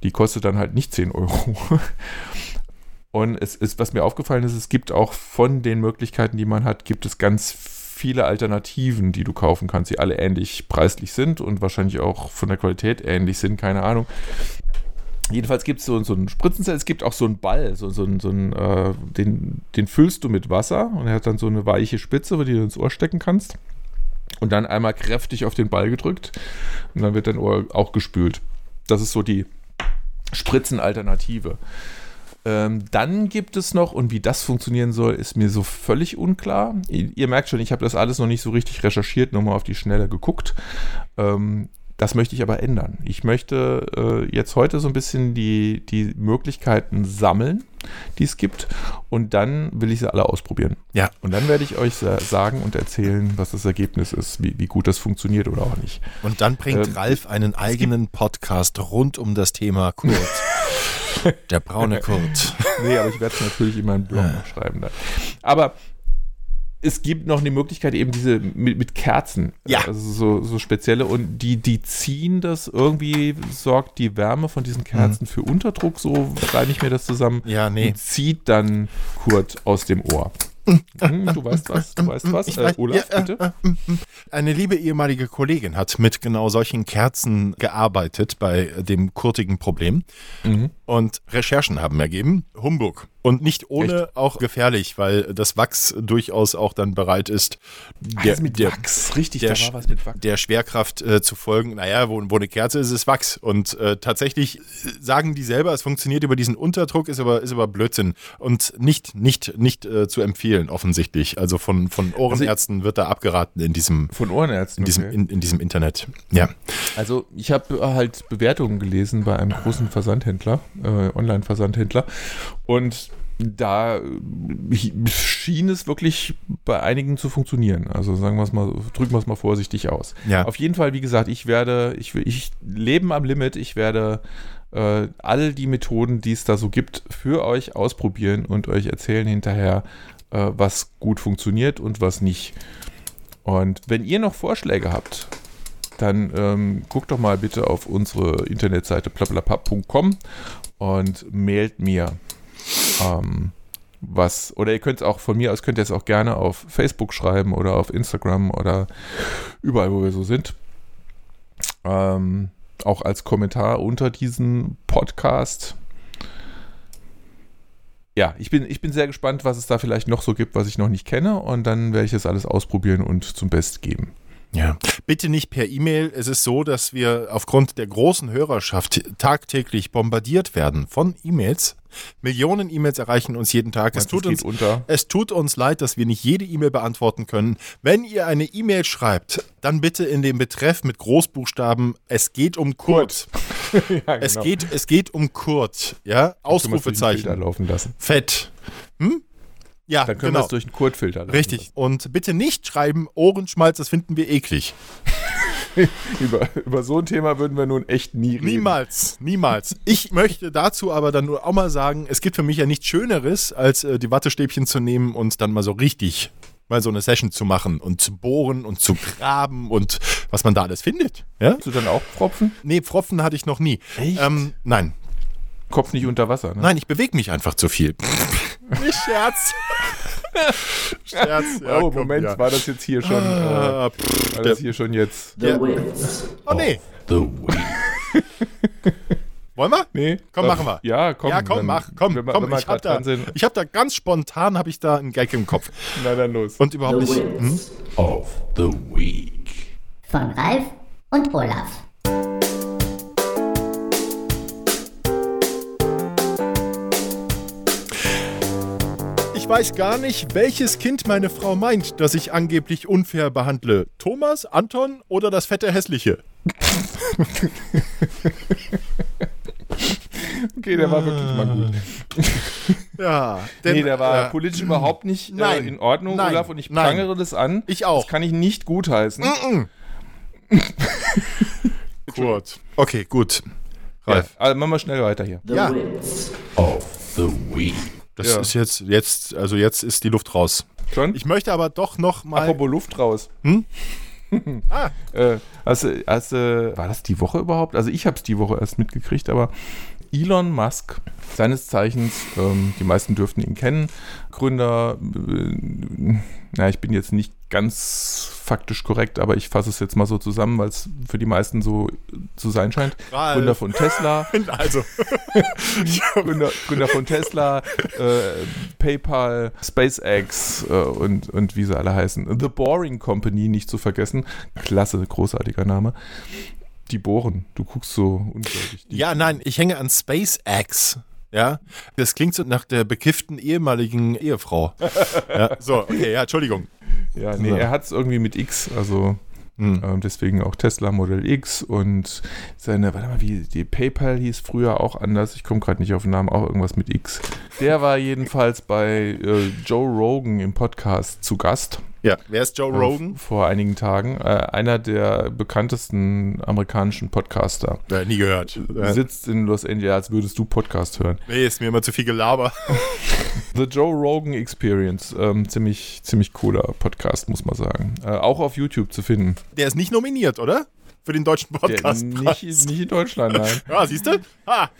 Die kostet dann halt nicht 10 Euro. Und es ist, was mir aufgefallen ist, es gibt auch von den Möglichkeiten, die man hat, gibt es ganz viele Alternativen, die du kaufen kannst, die alle ähnlich preislich sind und wahrscheinlich auch von der Qualität ähnlich sind, keine Ahnung. Jedenfalls gibt es so, so einen Spritzenset, es gibt auch so einen Ball, so, so, so einen, äh, den, den füllst du mit Wasser und er hat dann so eine weiche Spitze, wo du ins Ohr stecken kannst. Und dann einmal kräftig auf den Ball gedrückt und dann wird dein Ohr auch gespült. Das ist so die Spritzenalternative. Ähm, dann gibt es noch, und wie das funktionieren soll, ist mir so völlig unklar. Ihr, ihr merkt schon, ich habe das alles noch nicht so richtig recherchiert, nochmal auf die Schnelle geguckt. Ähm, das möchte ich aber ändern. Ich möchte äh, jetzt heute so ein bisschen die, die Möglichkeiten sammeln, die es gibt, und dann will ich sie alle ausprobieren. Ja. Und dann werde ich euch sa- sagen und erzählen, was das Ergebnis ist, wie, wie gut das funktioniert oder auch nicht. Und dann bringt Ähm, Ralf einen eigenen Podcast rund um das Thema Kurt. [laughs] Der braune Kurt. Nee, aber ich werde es natürlich in meinen Blog noch schreiben. Dann. Aber es gibt noch eine Möglichkeit, eben diese mit, mit Kerzen. Ja. Also so, so spezielle und die, die ziehen das irgendwie, sorgt die Wärme von diesen Kerzen für Unterdruck, so schreibe ich mir das zusammen. Ja, nee. Und zieht dann Kurt aus dem Ohr. Hm, du weißt was, du weißt was. Äh, Olaf, ja, äh, bitte. äh, äh, Eine liebe ehemalige Kollegin hat mit genau solchen Kerzen gearbeitet bei dem kurtigen Problem. Mhm. Und Recherchen haben ergeben, Humbug. Und nicht ohne auch gefährlich, weil das Wachs durchaus auch dann bereit ist, der, Also mit der, Wachs, richtig, der, da war was mit Wachs. der Schwerkraft äh, zu folgen. Naja, wo, wo eine Kerze ist, ist Wachs. Und äh, tatsächlich äh, sagen die selber, es funktioniert über diesen Unterdruck, ist aber, ist aber Blödsinn. Und nicht, nicht, nicht äh, zu empfehlen, offensichtlich. Also von, von Ohrenärzten wird da abgeraten in diesem, Von Ohrenärzten. in diesem, okay. in, in diesem Internet. Ja. Also ich habe halt Bewertungen gelesen bei einem großen Versandhändler, äh, Online-Versandhändler. Und da äh, schien es wirklich bei einigen zu funktionieren. Also sagen wir es mal, drücken wir es mal vorsichtig aus. Ja. Auf jeden Fall, wie gesagt, ich werde, ich, will- ich leben am Limit, ich werde äh, all die Methoden, die es da so gibt, für euch ausprobieren und euch erzählen hinterher, äh, was gut funktioniert und was nicht. Und wenn ihr noch Vorschläge habt, dann ähm, guckt doch mal bitte auf unsere Internetseite blablabla.com und mailt mir ähm, was. Oder ihr könnt es auch von mir aus, könnt ihr es auch gerne auf Facebook schreiben oder auf Instagram oder überall, wo wir so sind. Ähm, auch als Kommentar unter diesem Podcast. Ja, ich bin, ich bin sehr gespannt, was es da vielleicht noch so gibt, was ich noch nicht kenne. Und dann werde ich das alles ausprobieren und zum Best geben. Ja. Bitte nicht per E-Mail. Es ist so, dass wir aufgrund der großen Hörerschaft tagtäglich bombardiert werden von E-Mails. Millionen E-Mails erreichen uns jeden Tag. Es Meinst tut, es uns, unter. es tut uns leid, dass wir nicht jede E-Mail beantworten können. Wenn ihr eine E-Mail schreibt, dann bitte in dem Betreff mit Großbuchstaben, es geht um Kurt. [laughs] ja, Es, genau. geht, es geht um Kurt. Ja, es Ausrufezeichen. laufen lassen. Fett. Hm? Ja, Dann können wir genau. es durch einen Kurtfilter lassen. Richtig. Und bitte nicht schreiben, Ohrenschmalz, das finden wir eklig. [laughs] Über, über so ein Thema würden wir nun echt nie reden. Niemals, niemals. Ich möchte dazu aber dann nur auch mal sagen, es gibt für mich ja nichts Schöneres, als äh, die Wattestäbchen zu nehmen und dann mal so richtig mal so eine Session zu machen und zu bohren und zu graben und was man da alles findet. Ja? Hast du dann auch Pfropfen? Nee, Pfropfen hatte ich noch nie. Echt? Ähm, nein, Kopf nicht unter Wasser, ne? nein, ich bewege mich einfach zu viel. Nicht Scherz. [laughs] Scherz. Ja, oh, komm, Moment, ja. war das jetzt hier schon, äh, Ah, pff, war das hier schon jetzt? The Wits oh nee, the Week. [laughs] wollen wir? Nee? Komm, Äh, machen wir. Ja, komm. ja, komm, dann- mach, komm, wenn wir, komm. Wenn ich habe grad da, ich hab da ganz spontan habe ich da einen Gag im Kopf [laughs] na dann los. und überhaupt The nicht. Hm? Of the Week. von Ralf und Olaf. Weiß gar nicht, welches Kind meine Frau meint, dass ich angeblich unfair behandle. Thomas, Anton oder das fette Hässliche? [laughs] Okay, der war wirklich mal gut. [laughs] Ja, denn, Nee, der war äh, politisch überhaupt nicht nein, äh, in Ordnung, nein, Olaf, und ich nein. prangere das an. Ich auch. Das kann ich nicht gutheißen. Kurt. [laughs] Okay, gut. Ja, Ralf, also machen wir schnell weiter hier. The Ja. Wits of the Week. Das Ja. ist jetzt, jetzt, also jetzt ist die Luft raus. Schon? Ich möchte aber doch noch mal. Apropos Luft raus. [laughs] Ah, Äh, hast, du- war das die Woche überhaupt? Also ich habe es die Woche erst mitgekriegt, aber Elon Musk, seines Zeichens, ähm, die meisten dürften ihn kennen, Gründer, äh, na, ich bin jetzt nicht ganz faktisch korrekt, aber ich fasse es jetzt mal so zusammen, weil es für die meisten so zu sein scheint. Ralf. Gründer von Tesla, [laughs] also. [laughs] Gründer, Gründer von Tesla, äh, PayPal, SpaceX äh, und, und wie sie alle heißen. The Boring Company, nicht zu vergessen. Klasse, großartiger Name. Die bohren. Du guckst so unglaublich. Ja, nein, ich hänge an SpaceX. Ja, das klingt so nach der bekifften ehemaligen Ehefrau. [laughs] ja, so, okay, ja, Entschuldigung. ja nee, er hat es irgendwie mit X, also Hm. ähm, deswegen auch Tesla Model X und seine, warte mal, wie die PayPal hieß früher auch anders. Ich komme gerade nicht auf den Namen, auch irgendwas mit X. Der war jedenfalls bei äh, Joe Rogan im Podcast zu Gast. Ja, wer ist Joe äh, Rogan? vor einigen Tagen. Äh, einer der bekanntesten amerikanischen Podcaster. Ja, nie gehört. Äh, Sitzt in Los Angeles, als würdest du Podcast hören. nee, ist mir immer zu viel Gelaber. [laughs] [laughs] The Joe Rogan Experience. Ähm, ziemlich, ziemlich cooler Podcast, muss man sagen. Äh, auch auf YouTube zu finden. Der ist nicht nominiert, oder? Für den deutschen Der, Podcast. nicht, nicht in Deutschland, nein. Ja, [laughs] siehst du? Ha!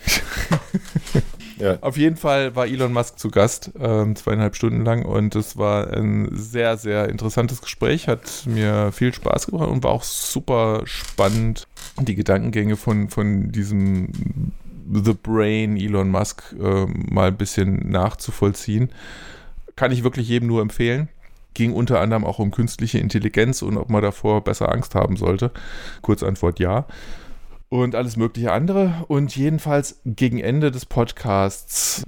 Ja. Auf jeden Fall war Elon Musk zu Gast, ähm, zweieinhalb Stunden lang und es war ein sehr, sehr interessantes Gespräch, hat mir viel Spaß gemacht und war auch super spannend, die Gedankengänge von, von diesem The Brain Elon Musk äh, mal ein bisschen nachzuvollziehen. Kann ich wirklich jedem nur empfehlen. Ging unter anderem auch um künstliche Intelligenz und ob man davor besser Angst haben sollte. Kurzantwort ja. Und alles mögliche andere. Und jedenfalls gegen Ende des Podcasts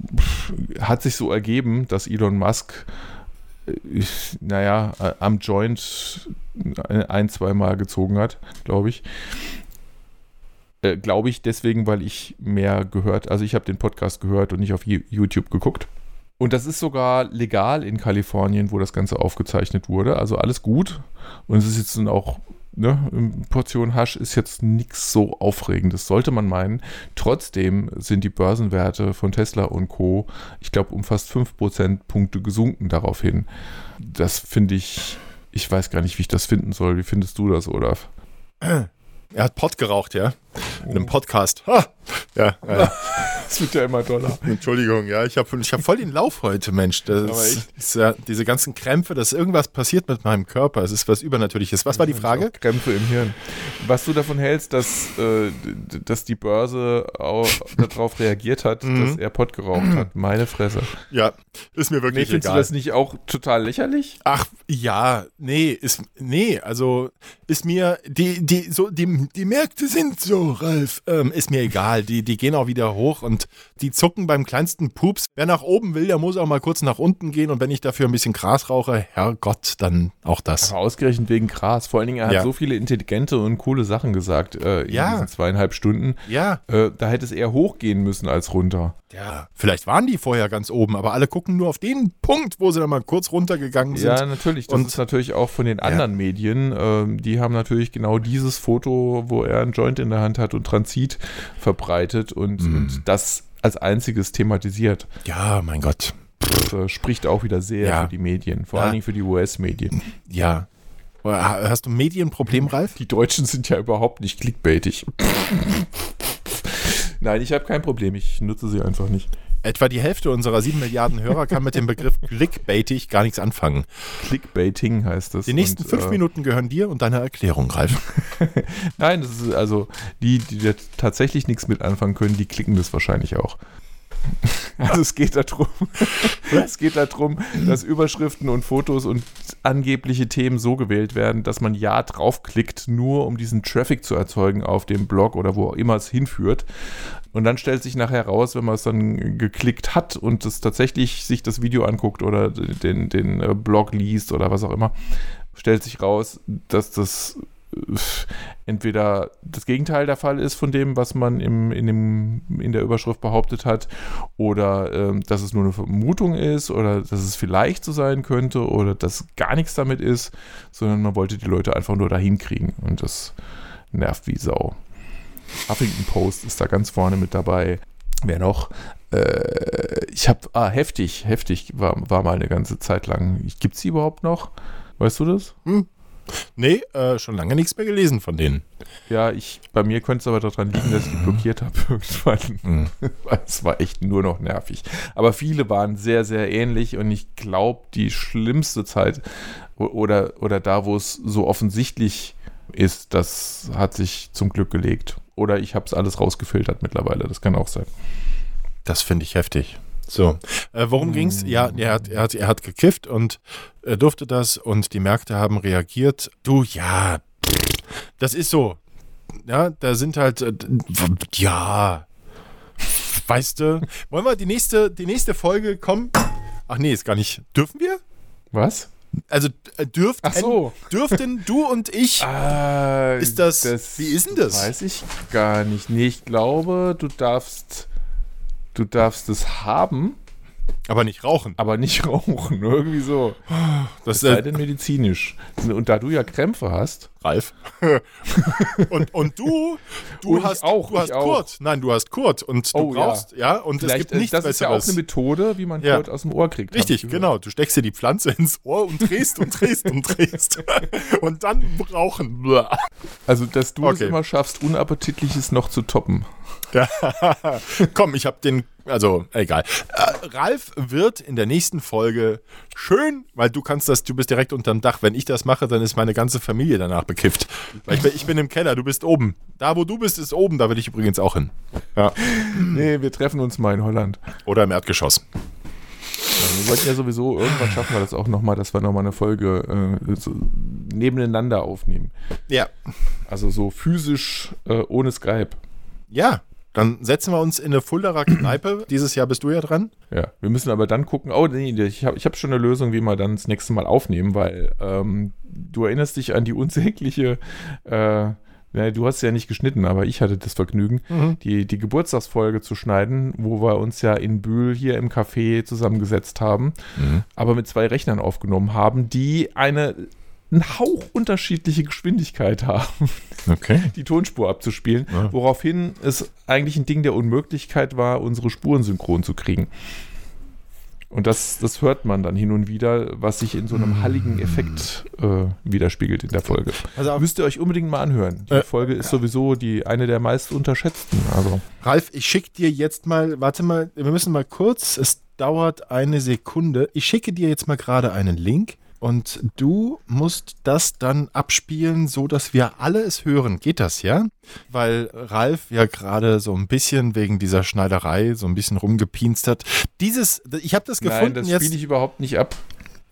hat sich so ergeben, dass Elon Musk, äh, naja, äh, am Joint ein, zweimal gezogen hat, glaube ich. Äh, glaube ich deswegen, weil ich mehr gehört, also ich habe den Podcast gehört und nicht auf YouTube geguckt. Und das ist sogar legal in Kalifornien, wo das Ganze aufgezeichnet wurde. Also alles gut. Und es ist jetzt auch, ne, eine Portion Hasch ist jetzt nichts so Aufregendes, sollte man meinen. Trotzdem sind die Börsenwerte von Tesla und Co., ich glaube, um fast 5 Prozentpunkte gesunken daraufhin. Das finde ich, ich weiß gar nicht, wie ich das finden soll. Wie findest du das, Olaf? Er hat Pott geraucht, ja? In einem Podcast. Ha! Ja, ja. [laughs] Das wird ja immer doller. [laughs] Entschuldigung, ja, ich habe ich hab voll den Lauf heute, Mensch. Das ist ja diese ganzen Krämpfe, dass irgendwas passiert mit meinem Körper. Es ist was Übernatürliches. Was war die Frage? Krämpfe im Hirn. Was du davon hältst, dass, äh, dass die Börse auch darauf reagiert hat, Mhm. dass er Pott geraucht hat. Meine Fresse. Ja, ist mir Nee, wirklich findest du egal. das nicht auch total lächerlich? Ach ja, nee, ist nee, also ist mir die die so die die Märkte sind so, Ralf, ähm, ist mir egal. Die die gehen auch wieder hoch und die zucken beim kleinsten Pups. Wer nach oben will, der muss auch mal kurz nach unten gehen und wenn ich dafür ein bisschen Gras rauche, Herrgott, dann auch das. Aber ausgerechnet wegen Gras. Vor allen Dingen, er hat Ja. so viele intelligente und coole Sachen gesagt äh, in Ja. diesen zweieinhalb Stunden. Ja, Äh, da hätte es eher hochgehen müssen als runter. ja. Vielleicht waren die vorher ganz oben, aber alle gucken nur auf den Punkt, wo sie dann mal kurz runtergegangen sind. Ja, natürlich. Das Und- ist natürlich auch von den anderen Medien. Ähm, die haben natürlich genau dieses Foto, wo er einen Joint in der Hand hat und Transit verbreitet und, Mhm. und das als einziges thematisiert. Ja, mein Gott. Das äh, spricht auch wieder sehr Ja. für die Medien, vor Ja. allen Dingen für die US-Medien. Ja. Hast du ein Medienproblem, Ralf? Die Deutschen sind ja überhaupt nicht clickbaitig. [laughs] Nein, ich habe kein Problem. Ich nutze sie einfach nicht. Etwa die Hälfte unserer sieben Milliarden Hörer kann mit dem Begriff clickbaitig gar nichts anfangen. Clickbaiting heißt das. Die nächsten Und, fünf äh, Minuten gehören dir und deiner Erklärung, Ralf. [laughs] Nein, das ist also die, die da tatsächlich nichts mit anfangen können, die klicken das wahrscheinlich auch. [laughs] Also es geht darum, [laughs] es geht darum, dass Überschriften und Fotos und angebliche Themen so gewählt werden, dass man ja draufklickt, nur um diesen Traffic zu erzeugen auf dem Blog oder wo auch immer es hinführt. Und dann stellt sich nachher raus, wenn man es dann geklickt hat und es tatsächlich sich das Video anguckt oder den, den äh, Blog liest oder was auch immer, stellt sich raus, dass das äh, entweder das Gegenteil der Fall ist von dem, was man im, in, dem, in der Überschrift behauptet hat, oder ähm, dass es nur eine Vermutung ist, oder dass es vielleicht so sein könnte, oder dass gar nichts damit ist, sondern man wollte die Leute einfach nur dahin kriegen. Und das nervt wie Sau. Huffington Post ist da ganz vorne mit dabei. Wer noch? Äh, ich habe, ah, heftig, heftig war, war mal eine ganze Zeit lang. Gibt es die überhaupt noch? Weißt du das? Nee, äh, schon lange nichts mehr gelesen von denen. Ja, ich, bei mir könnte es aber daran liegen, dass ich die blockiert habe [laughs] irgendwann. Weil Es war echt nur noch nervig. Aber viele waren sehr, sehr ähnlich und ich glaube, die schlimmste Zeit oder, oder da, wo es so offensichtlich ist, das hat sich zum Glück gelegt. Oder ich habe es alles rausgefiltert mittlerweile. Das kann auch sein. Das finde ich heftig. So, äh, worum ging's? Ja, er hat, er, hat, er hat gekifft und er durfte das und die Märkte haben reagiert. Du, ja, das ist so. Ja, da sind halt, äh, ja, weißt du, wollen wir die nächste, die nächste Folge kommen? Ach nee, ist gar nicht. Dürfen wir? Was? Also äh, dürften, Ach so. [laughs] dürften du und ich Ah, Ist das- wie ist denn das? Weiß ich gar nicht. Nee, ich glaube, du darfst, du darfst es haben, aber nicht rauchen. aber nicht [laughs] rauchen. Irgendwie so. Das Sei ist denn medizinisch. Und da du ja Krämpfe hast, Ralf. [laughs] und, und du, du Und hast auch, du hast auch. Kurt. Nein, du hast Kurt und du Oh, ja. brauchst, ja, und es vielleicht, gibt nichts das ist ja auch eine Methode, wie man Ja. Kurt aus dem Ohr kriegt. Richtig, genau. Du steckst dir die Pflanze [laughs] ins Ohr und drehst und drehst und drehst. und dann rauchen. Also, dass du es Okay. immer schaffst, Unappetitliches noch zu toppen. Komm, ich habe den Also, egal. Äh, Ralf wird in der nächsten Folge schön, weil du kannst das, du bist direkt unterm Dach. Wenn ich das mache, dann ist meine ganze Familie danach bekifft. Weil ich, bin- ich bin im Keller, du bist oben. Da, wo du bist, ist oben. Da will ich übrigens auch hin. Ja. Nee, wir treffen uns mal in Holland. Oder im Erdgeschoss. Wir wollten ja sowieso, irgendwann schaffen wir das auch nochmal, dass wir nochmal eine Folge äh, so nebeneinander aufnehmen. Ja. Also so physisch äh, ohne Skype. Ja. Dann setzen wir uns in eine Fulderer Kneipe. [clears throat] Dieses Jahr bist du ja dran. Ja, wir müssen aber dann gucken. Oh, nee, ich habe ich hab schon eine Lösung, wie wir dann das nächste Mal aufnehmen, weil ähm, du erinnerst dich an die unsägliche, äh, ne, du hast ja nicht geschnitten, aber ich hatte das Vergnügen, die, die Geburtstagsfolge zu schneiden, wo wir uns ja in Bühl hier im Café zusammengesetzt haben, aber mit zwei Rechnern aufgenommen haben, die eine einen Hauch unterschiedliche Geschwindigkeit haben Okay. [laughs] die Tonspur abzuspielen, Ja. woraufhin es eigentlich ein Ding der Unmöglichkeit war, unsere Spuren synchron zu kriegen. Und das, das hört man dann hin und wieder, was sich in so einem halligen Effekt äh, widerspiegelt in der Folge. Also, Müsst ihr euch unbedingt mal anhören. Die Äh. Folge ist sowieso die eine der meist unterschätzten. Also Ralf, ich schicke dir jetzt mal, warte mal, wir müssen mal kurz, es dauert eine Sekunde. Ich schicke dir jetzt mal gerade einen Link und du musst das dann abspielen, so dass wir alle es hören. Geht das, ja? Weil Ralf ja gerade so ein bisschen wegen dieser Schneiderei so ein bisschen rumgepinst hat. Dieses, ich habe das nein, gefunden das jetzt. spiele ich überhaupt nicht ab.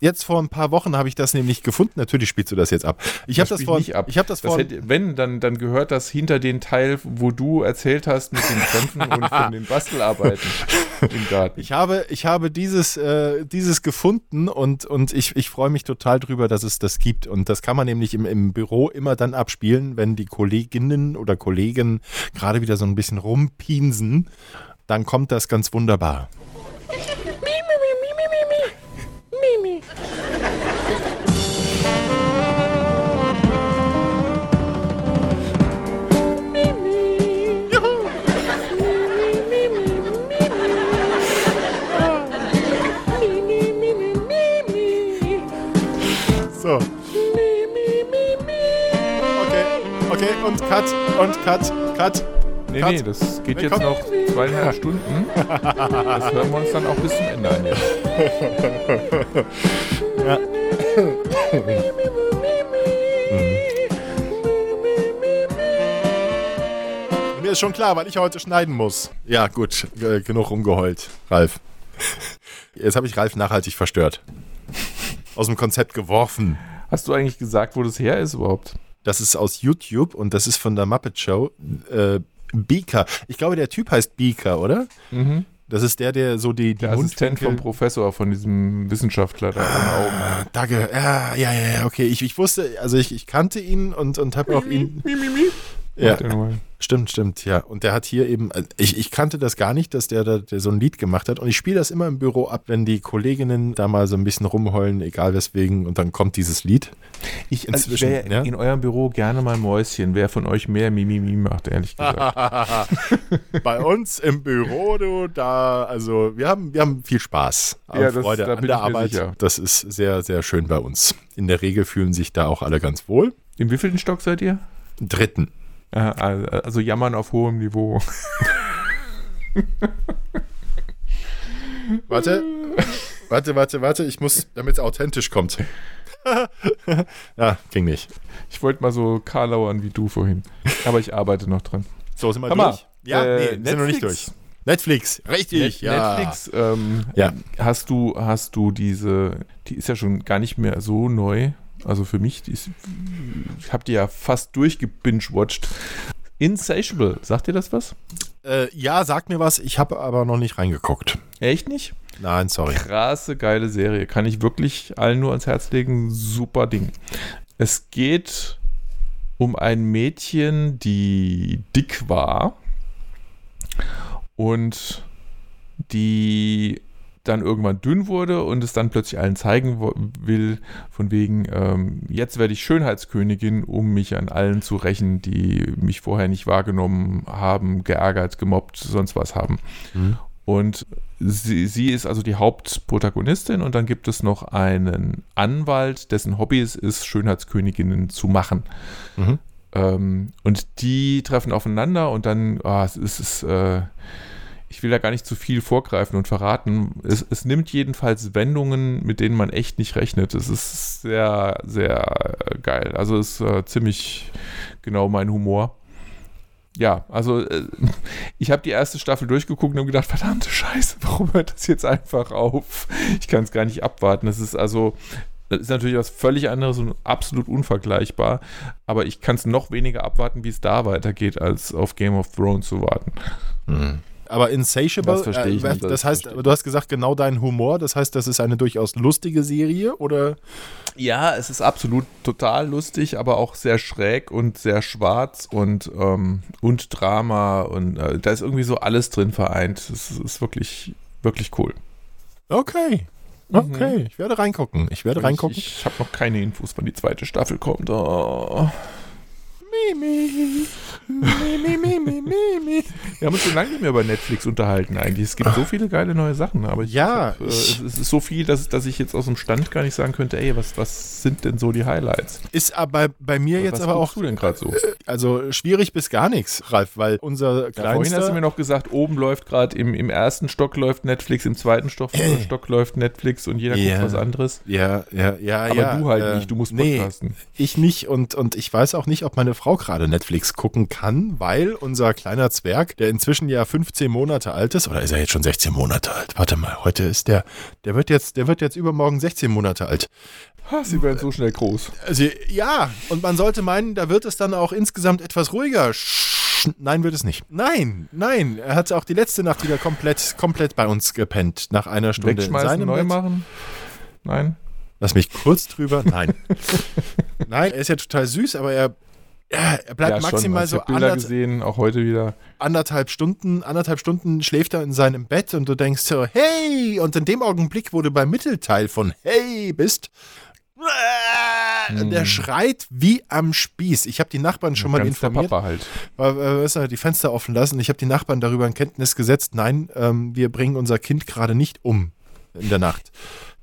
Jetzt vor ein paar Wochen habe ich das nämlich gefunden. Natürlich spielst du das jetzt ab. Ich habe das, spiel vor, nicht ab. ich habe das Das vor, hätte, wenn, dann, dann gehört das hinter den Teil, wo du erzählt hast mit den Krämpfen und von den Bastelarbeiten im Garten. Ich habe, ich habe dieses, äh, dieses gefunden und, und ich, ich freue mich total drüber, dass es das gibt. Und das kann man nämlich im, im Büro immer dann abspielen, wenn die Kolleginnen oder Kollegen gerade wieder so ein bisschen rumpinsen. Dann kommt das ganz wunderbar. Und cut, und cut, cut. Nee, Cut. nee, das geht Nee, jetzt komm. noch zweieinhalb Stunden. Das hören wir uns dann auch bis zum Ende an. Jetzt. [laughs] Mir ist schon klar, weil ich heute schneiden muss. Ja, gut, genug rumgeheult, Ralf. Jetzt habe ich Ralf nachhaltig verstört. Aus dem Konzept geworfen. Hast du eigentlich gesagt, wo das her ist überhaupt? Das ist aus YouTube und das ist von der Muppet Show. Äh, Beaker. Ich glaube, der Typ heißt Beaker, oder? Das ist der, der so die, die Der Assistent vom Professor, von diesem Wissenschaftler da ohne Augen. Danke. Ja, ja, ja, ja, okay. Ich, ich wusste, also ich, ich kannte ihn und, und habe auch ihn. Ja, Macht er nur. stimmt, stimmt, ja. Und der hat hier eben, äh, ich, ich kannte das gar nicht, dass der da der so ein Lied gemacht hat. Und ich spiele das immer im Büro ab, wenn die Kolleginnen da mal so ein bisschen rumheulen, egal weswegen, und dann kommt dieses Lied. Ich, also ich Inzwischen, wäre ja. in eurem Büro gerne mal Mäuschen, wer von euch mehr Mimimi macht, ehrlich gesagt. [laughs] Bei uns im Büro, du, da, also wir haben, wir haben viel Spaß. Ja, das- Freude da an der Arbeit. sicher. Das ist sehr, sehr schön bei uns. In der Regel fühlen sich da auch alle ganz wohl. Im wievielten Stock seid ihr? Dritten. Äh, Also jammern auf hohem Niveau. [laughs] Warte, warte, warte, warte. Ich muss, damit es authentisch kommt. [laughs] ja, ging nicht. Ich wollte mal so Karlauern wie du vorhin. Aber ich arbeite noch dran. So, sind wir Hammer. durch? Ja, Äh, nee, sind noch nicht Netflix. durch. Netflix, richtig, Net- ja. Netflix, ähm, Ja. hast du, hast du diese, die ist ja schon gar nicht mehr so neu. Also für mich, ist, ich habe die ja fast durchgebingewatcht. Insatiable, sagt dir das was? Äh, ja, sag mir was. Ich habe aber noch nicht reingeguckt. Echt nicht? Nein, sorry. Krasse, geile Serie. Kann ich wirklich allen nur ans Herz legen. Super Ding. Es geht um ein Mädchen, die dick war und die dann irgendwann dünn wurde und es dann plötzlich allen zeigen will, von wegen, ähm, jetzt werde ich Schönheitskönigin, um mich an allen zu rächen, die mich vorher nicht wahrgenommen haben, geärgert, gemobbt, sonst was haben. Und sie, sie ist also die Hauptprotagonistin und dann gibt es noch einen Anwalt, dessen Hobby es ist, Schönheitsköniginnen zu machen. Mhm. Ähm, und die treffen aufeinander und dann, ah, es ist, es, äh, ich will da gar nicht zu viel vorgreifen und verraten. Es, es nimmt jedenfalls Wendungen, mit denen man echt nicht rechnet. Es ist sehr, sehr geil. Also es ist äh, ziemlich genau mein Humor. Ja, also äh, ich habe die erste Staffel durchgeguckt und habe gedacht, verdammte Scheiße, warum hört das jetzt einfach auf? Ich kann es gar nicht abwarten. Das ist also, das ist natürlich was völlig anderes und absolut unvergleichbar. Aber ich kann es noch weniger abwarten, wie es da weitergeht, als auf Game of Thrones zu warten. Aber Insatiable, Das verstehe ich äh, nicht, das, das heißt, du hast gesagt, genau dein Humor, das heißt, das ist eine durchaus lustige Serie oder? Ja, es ist absolut total lustig, aber auch sehr schräg und sehr schwarz und, ähm, und Drama und äh, da ist irgendwie so alles drin vereint. Es ist, ist wirklich, wirklich cool. Okay. Okay, ich werde reingucken. Ich werde reingucken. Ich, ich habe noch keine Infos, wann die zweite Staffel kommt. Oh. Mimi. Mimi, Mimi, Mimi. Wir haben uns schon lange nicht mehr über Netflix unterhalten eigentlich. Es gibt so viele geile neue Sachen, aber ich Ja, hab, äh, es ist so viel, dass, dass ich jetzt aus dem Stand gar nicht sagen könnte, ey, was, was sind denn so die Highlights? Ist aber bei mir jetzt was aber guckst auch du denn gerade so? also schwierig bis gar nichts, Ralf, weil unser Ja, vorhin hast du kleinster mir noch gesagt, oben läuft gerade im, im ersten Stock läuft Netflix, im zweiten Stock, Stock läuft Netflix und jeder Ja. guckt was anderes. ja, ja, ja, Aber ja. du halt äh, nicht, du musst nee, podcasten. ich nicht und, und ich weiß auch nicht, ob meine Frau gerade Netflix gucken kann, weil unser kleiner Zwerg, der inzwischen ja 15 Monate alt ist, oder ist er jetzt schon 16 Monate alt? Warte mal, heute ist der, der wird jetzt, der wird jetzt übermorgen 16 Monate alt. Ha, sie werden so schnell groß. Also ja, und man sollte meinen, da wird es dann auch insgesamt etwas ruhiger. Nein, wird es nicht. Nein, nein. Er hat auch die letzte Nacht wieder komplett, komplett bei uns gepennt. Nach einer Stunde in Wegschmeißen, seinem neu Bett. machen? Nein? Lass mich kurz drüber. Nein. [laughs] nein, er ist ja total süß, aber er, ja, er bleibt schon, maximal ich so anderth gesehen, auch heute wieder. anderthalb Stunden, anderthalb Stunden schläft er in seinem Bett und du denkst so, hey! Und in dem Augenblick, wo du beim Mittelteil von hey bist, der schreit wie am Spieß. Ich habe die Nachbarn schon mal Ganz der informiert. Papa halt. Weil, äh, weißt du, die Fenster offen lassen. Ich habe die Nachbarn darüber in Kenntnis gesetzt. Nein, ähm, wir bringen unser Kind gerade nicht um in der Nacht.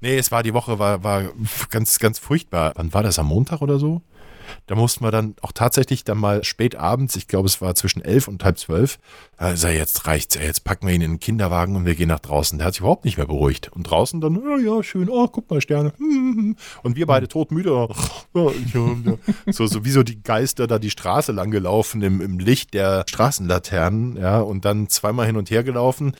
Nee, es war die Woche, war, war ganz, ganz furchtbar. Wann war das? Am Montag oder so? Da mussten wir dann auch tatsächlich dann mal spät abends, ich glaube, es war zwischen elf und halb zwölf, also jetzt reicht's, jetzt packen wir ihn in den Kinderwagen und wir gehen nach draußen. Der hat sich überhaupt nicht mehr beruhigt. Und draußen dann, ja, ja, schön, oh, guck mal, Sterne. Und wir beide todmüde. Oh, ja. So, so wie so die Geister da die Straße lang gelaufen im, im Licht der Straßenlaternen, ja, und dann zweimal hin und her gelaufen.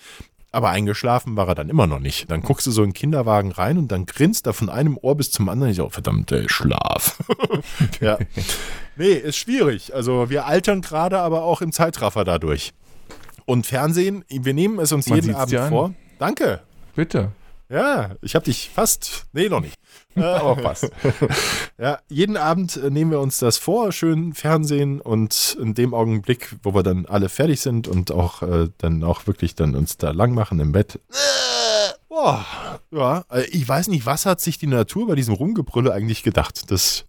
Aber eingeschlafen war er dann immer noch nicht. Dann guckst du so in den Kinderwagen rein und dann grinst er von einem Ohr bis zum anderen. Ich so, verdammt, ey, Schlaf. [laughs] ja. Nee, ist schwierig. Also wir altern gerade, aber auch im Zeitraffer dadurch. Und Fernsehen, wir nehmen es uns Man jeden Abend vor. Danke. Bitte. Ja, ich habe dich fast. Nee, noch nicht. Aber fast. [laughs] Ja, jeden Abend äh, nehmen wir uns das vor, schön Fernsehen und in dem Augenblick, wo wir dann alle fertig sind und auch äh, dann auch wirklich dann uns da lang machen im Bett. Äh, boah, ja, äh, ich weiß nicht, was hat sich die Natur bei diesem Rumgebrülle eigentlich gedacht? Das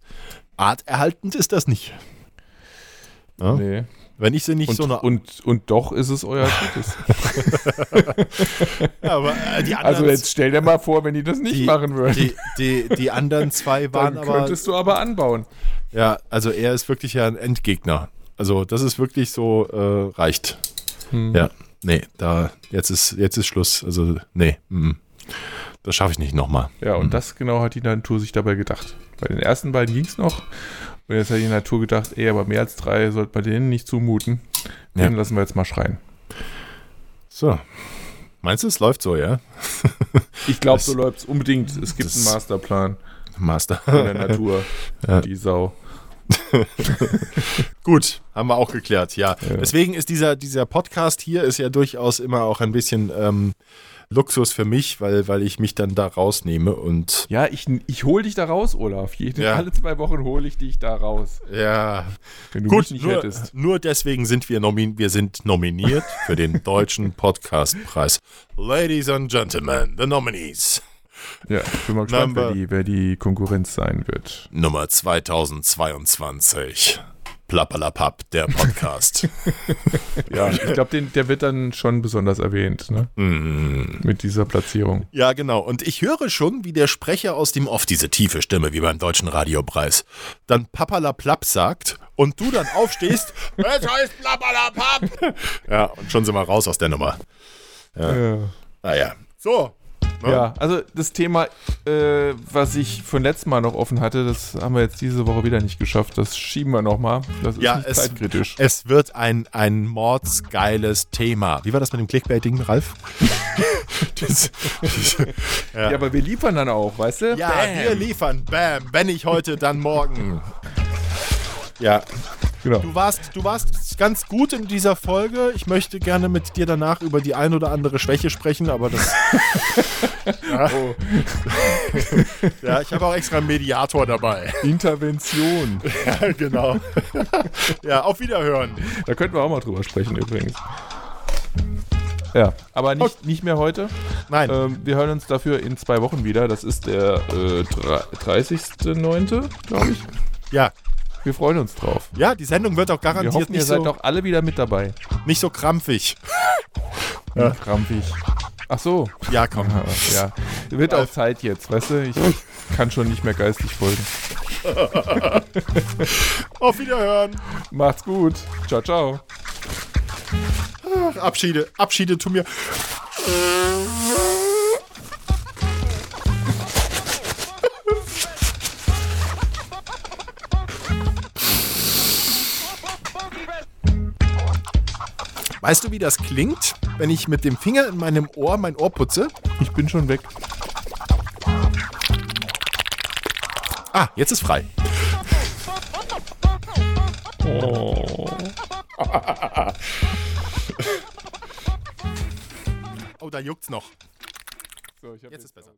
arterhaltend ist das nicht. Ja? Nee. Wenn ich sie nicht Und, so eine. und, und doch ist es euer [laughs] Gutes. aber äh, die Also anderen, jetzt stell dir mal vor, wenn die das nicht die, machen würden. die, die, die anderen zwei waren dann aber. könntest du aber anbauen. Ja, also er ist wirklich ja ein Endgegner. Also das ist wirklich so, äh, reicht. Hm. Ja, nee, da, jetzt ist, jetzt ist Schluss. Also, nee, mm, das schaffe ich nicht nochmal. Ja, und das genau hat die Natur sich dabei gedacht. Bei den ersten beiden ging es noch. Und jetzt hat die Natur gedacht, ey, aber mehr als drei sollte man denen nicht zumuten. Ja. Den lassen wir jetzt mal schreien. So. Meinst du, es läuft so, ja? [laughs] Ich glaube, so läuft es unbedingt. Es gibt einen Masterplan Master. von der Natur. [laughs] Ja. Die Sau. [laughs] Gut, haben wir auch geklärt, ja. Ja. Deswegen ist dieser, dieser Podcast hier ist ja durchaus immer auch ein bisschen ähm, Luxus für mich, weil, weil ich mich dann da rausnehme und Ja, ich, ich hole dich da raus, Olaf. Jede, Ja. Alle zwei Wochen hole ich dich da raus. ja, Wenn du Gut, nicht nur, hättest. nur deswegen sind wir, nomin wir sind nominiert für den [laughs] Deutschen Podcastpreis. Ladies and Gentlemen, the nominees. Ja, ich bin mal gespannt, Number- wer die, wer die Konkurrenz sein wird. Nummer 2022. Plappalapapp, der Podcast. [laughs] Ja, ich glaube, der wird dann schon besonders erwähnt, ne? Mm. Mit dieser Platzierung. Ja, genau. Und ich höre schon, wie der Sprecher aus dem Off, diese tiefe Stimme wie beim Deutschen Radiopreis, dann Papalaplapp sagt und du dann aufstehst, [laughs] es heißt Plappalapapp. Ja, und schon sind wir raus aus der Nummer. Ja. Naja. So. Ne? Ja, also das Thema, äh, was ich von letztem Mal noch offen hatte, das haben wir jetzt diese Woche wieder nicht geschafft. Das schieben wir nochmal. Das ist Ja, nicht es, zeitkritisch. es wird ein, ein mordsgeiles Thema. Wie war das mit dem Clickbaiting, Ralf? [laughs] das, [laughs] ja. aber wir liefern dann auch, weißt du? ja, Bam. wir liefern. Bam. Wenn nicht heute, dann morgen. Ja, Genau. du warst, du warst ganz gut in dieser Folge. Ich möchte gerne mit dir danach über die ein oder andere Schwäche sprechen, aber das. [laughs] ja. Oh. [laughs] ja, ich habe auch extra einen Mediator dabei. Intervention. [laughs] ja, genau. ja, auf Wiederhören. Da könnten wir auch mal drüber sprechen übrigens. Ja, aber nicht, nicht mehr heute. Nein. Ähm, wir hören uns dafür in zwei Wochen wieder. Das ist der äh, drei- 30.09., glaube ich. Ja. Wir freuen uns drauf. Ja, die Sendung wird auch Wir garantiert hoffen, ihr nicht, seid so, auch alle wieder mit dabei. nicht so krampfig. Ja. Krampfig. Ach so. Ja, komm. Ja. Wird auch Zeit jetzt, weißt du? Ich kann schon nicht mehr geistig folgen. [laughs] Auf Wiederhören. Macht's gut. Ciao, ciao. Ach, Abschiede. Abschiede tu mir. Weißt du, wie das klingt, wenn ich mit dem Finger in meinem Ohr mein Ohr putze? Ich bin schon weg. Ah, jetzt ist frei. [laughs] Oh, da juckt's noch. So, Jetzt ist besser.